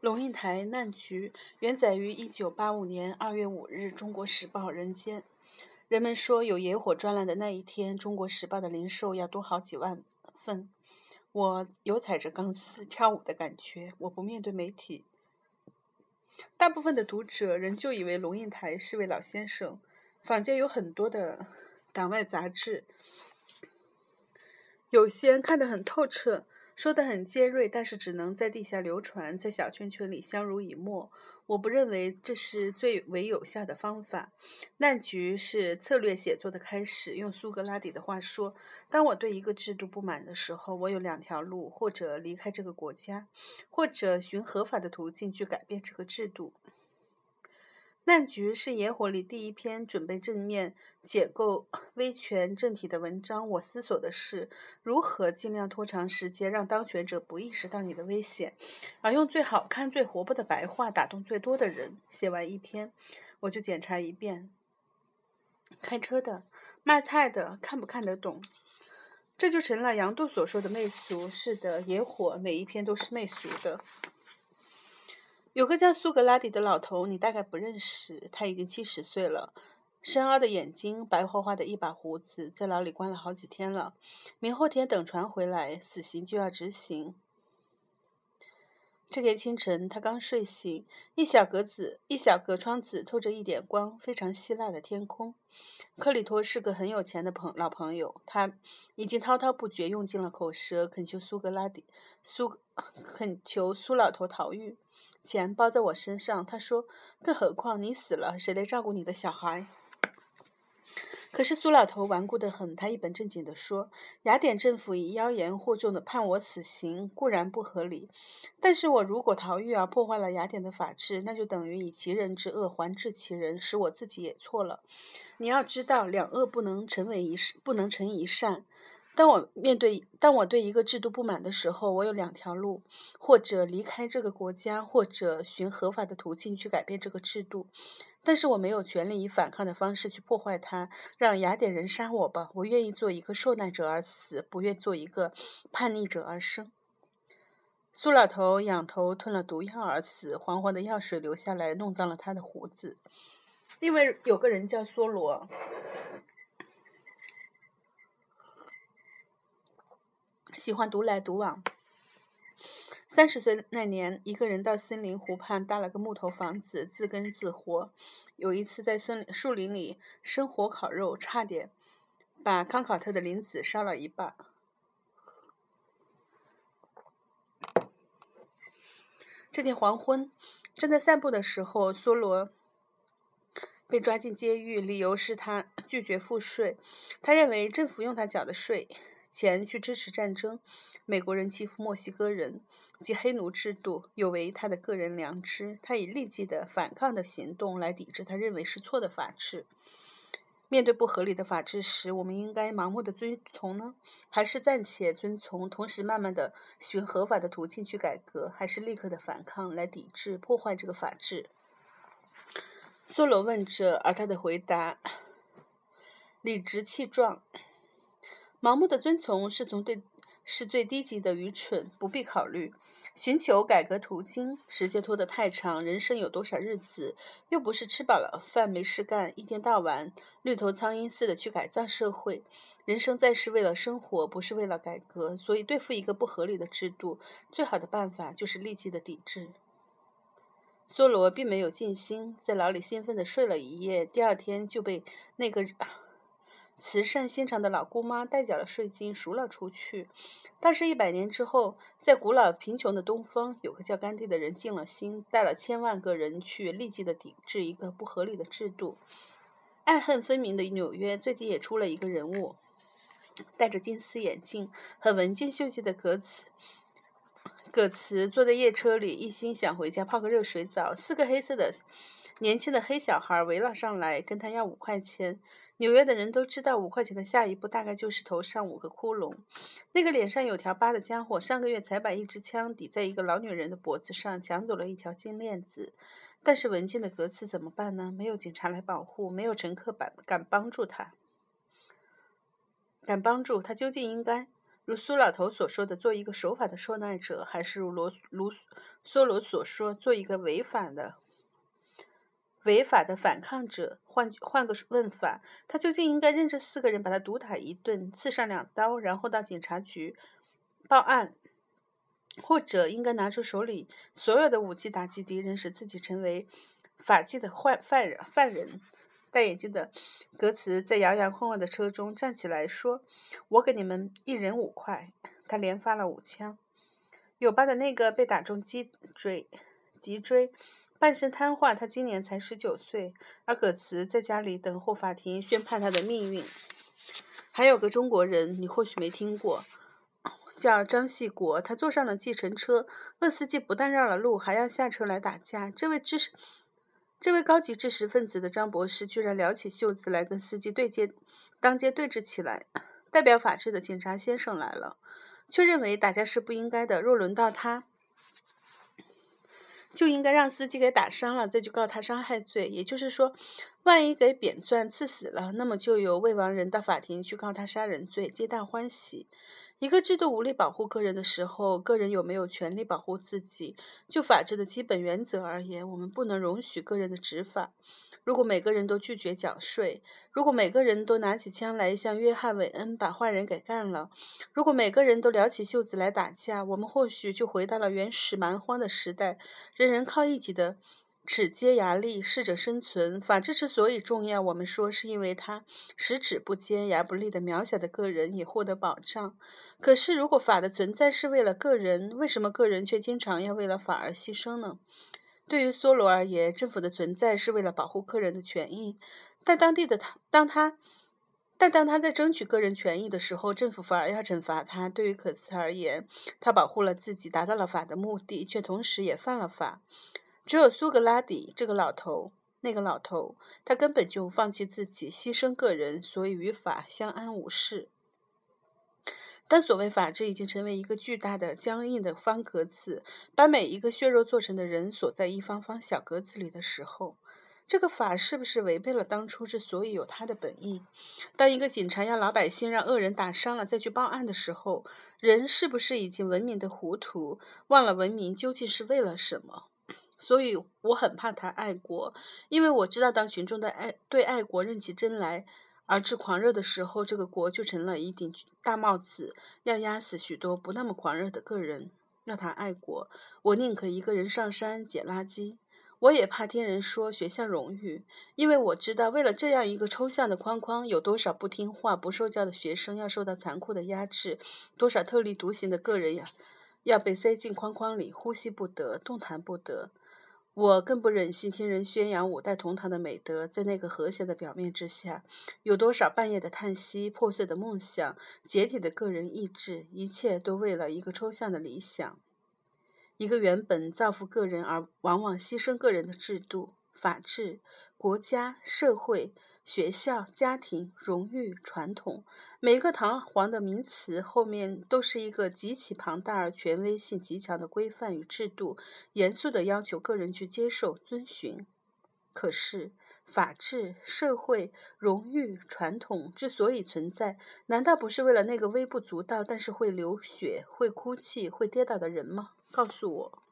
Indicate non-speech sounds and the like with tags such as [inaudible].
龙应台难局原载于一九八五年二月五日《中国时报》人间。人们说有野火专栏的那一天，《中国时报》的零售要多好几万份。我有踩着钢丝跳舞的感觉。我不面对媒体，大部分的读者仍旧以为龙应台是位老先生。坊间有很多的党外杂志，有些看得很透彻。说得很尖锐，但是只能在地下流传，在小圈圈里相濡以沫。我不认为这是最为有效的方法。难局是策略写作的开始。用苏格拉底的话说，当我对一个制度不满的时候，我有两条路：或者离开这个国家，或者寻合法的途径去改变这个制度。难局是野火里第一篇准备正面解构威权政体的文章。我思索的是如何尽量拖长时间，让当权者不意识到你的危险，而用最好看、最活泼的白话打动最多的人。写完一篇，我就检查一遍。开车的、卖菜的，看不看得懂？这就成了杨度所说的媚俗。是的，野火每一篇都是媚俗的。有个叫苏格拉底的老头，你大概不认识。他已经七十岁了，深凹的眼睛，白花花的一把胡子，在牢里关了好几天了。明后天等船回来，死刑就要执行。这天清晨，他刚睡醒，一小格子，一小格窗子透着一点光，非常希腊的天空。克里托是个很有钱的朋老朋友，他已经滔滔不绝，用尽了口舌，恳求苏格拉底苏 [coughs] 恳求苏老头逃狱。钱包在我身上，他说：“更何况你死了，谁来照顾你的小孩？”可是苏老头顽固得很，他一本正经地说：“雅典政府以妖言惑众的判我死刑，固然不合理，但是我如果逃狱而破坏了雅典的法治，那就等于以其人之恶还治其人，使我自己也错了。你要知道，两恶不能成为一善，不能成一善。”当我面对当我对一个制度不满的时候，我有两条路：或者离开这个国家，或者寻合法的途径去改变这个制度。但是我没有权利以反抗的方式去破坏它。让雅典人杀我吧，我愿意做一个受难者而死，不愿做一个叛逆者而生。苏老头仰头吞了毒药而死，黄黄的药水流下来，弄脏了他的胡子。因为有个人叫梭罗。喜欢独来独往。三十岁那年，一个人到森林湖畔搭了个木头房子，自耕自活。有一次在森林树林里生火烤肉，差点把康考特的林子烧了一半。这天黄昏，正在散步的时候，梭罗被抓进监狱，理由是他拒绝付税。他认为政府用他缴的税。钱去支持战争，美国人欺负墨西哥人及黑奴制度，有违他的个人良知。他以立即的反抗的行动来抵制他认为是错的法治。面对不合理的法治时，我们应该盲目的遵从呢，还是暂且遵从，同时慢慢的寻合法的途径去改革，还是立刻的反抗来抵制破坏这个法治？梭罗问着，而他的回答理直气壮。盲目的遵从是从对是最低级的愚蠢，不必考虑寻求改革途径。时间拖得太长，人生有多少日子？又不是吃饱了饭没事干，一天到晚绿头苍蝇似的去改造社会。人生在世为了生活，不是为了改革。所以对付一个不合理的制度，最好的办法就是立即的抵制。梭罗并没有静心，在牢里兴奋地睡了一夜，第二天就被那个。慈善心肠的老姑妈代缴了税金，赎了出去。但是，一百年之后，在古老贫穷的东方，有个叫甘地的人尽了心，带了千万个人去立即的抵制一个不合理的制度。爱恨分明的纽约最近也出了一个人物，戴着金丝眼镜、很文静秀气的格子。葛茨坐在夜车里，一心想回家泡个热水澡。四个黑色的年轻的黑小孩围了上来，跟他要五块钱。纽约的人都知道，五块钱的下一步大概就是头上五个窟窿。那个脸上有条疤的家伙，上个月才把一支枪抵在一个老女人的脖子上，抢走了一条金链子。但是文静的格茨怎么办呢？没有警察来保护，没有乘客敢敢帮助他，敢帮助他究竟应该如苏老头所说的，做一个守法的受难者，还是如罗卢梭罗所说，做一个违法的违法的反抗者？换换个问法，他究竟应该认这四个人，把他毒打一顿，刺上两刀，然后到警察局报案，或者应该拿出手里所有的武器打击敌人，使自己成为法纪的坏犯人？犯人？戴眼镜的葛茨在摇摇晃晃的车中站起来说：“我给你们一人五块。”他连发了五枪。有疤的那个被打中脊椎，脊椎，半身瘫痪。他今年才十九岁，而葛茨在家里等候法庭宣判他的命运。还有个中国人，你或许没听过，叫张细国。他坐上了计程车，问司机不但绕了路，还要下车来打架。这位知识。这位高级知识分子的张博士居然撩起袖子来跟司机对接，当街对峙起来。代表法治的警察先生来了，却认为打架是不应该的。若轮到他，就应该让司机给打伤了，再去告他伤害罪。也就是说，万一给扁钻刺死了，那么就由未亡人到法庭去告他杀人罪，皆大欢喜。一个制度无力保护个人的时候，个人有没有权利保护自己？就法治的基本原则而言，我们不能容许个人的执法。如果每个人都拒绝缴税，如果每个人都拿起枪来像约翰·韦恩把坏人给干了，如果每个人都撩起袖子来打架，我们或许就回到了原始蛮荒的时代，人人靠一己的。齿接牙利，适者生存。法治之所以重要，我们说是因为它使齿不尖、牙不利的渺小的个人也获得保障。可是，如果法的存在是为了个人，为什么个人却经常要为了法而牺牲呢？对于梭罗而言，政府的存在是为了保护个人的权益，但当地的他，当他，但当他在争取个人权益的时候，政府反而要惩罚他。对于可茨而言，他保护了自己，达到了法的目的，却同时也犯了法。只有苏格拉底这个老头，那个老头，他根本就放弃自己，牺牲个人，所以与法相安无事。当所谓法治已经成为一个巨大的僵硬的方格子，把每一个血肉做成的人锁在一方方小格子里的时候，这个法是不是违背了当初之所以有它的本意？当一个警察要老百姓让恶人打伤了再去报案的时候，人是不是已经文明的糊涂，忘了文明究竟是为了什么？所以我很怕谈爱国，因为我知道，当群众的爱对爱国认起真来，而至狂热的时候，这个国就成了一顶大帽子，要压死许多不那么狂热的个人。要谈爱国，我宁可一个人上山捡垃圾。我也怕听人说学校荣誉，因为我知道，为了这样一个抽象的框框，有多少不听话、不受教的学生要受到残酷的压制，多少特立独行的个人呀，要被塞进框框里，呼吸不得，动弹不得。我更不忍心听人宣扬五代同堂的美德，在那个和谐的表面之下，有多少半夜的叹息、破碎的梦想、解体的个人意志，一切都为了一个抽象的理想，一个原本造福个人而往往牺牲个人的制度。法治、国家、社会、学校、家庭、荣誉、传统，每个堂皇的名词后面都是一个极其庞大而权威性极强的规范与制度，严肃地要求个人去接受、遵循。可是，法治、社会、荣誉、传统之所以存在，难道不是为了那个微不足道但是会流血、会哭泣、会跌倒的人吗？告诉我。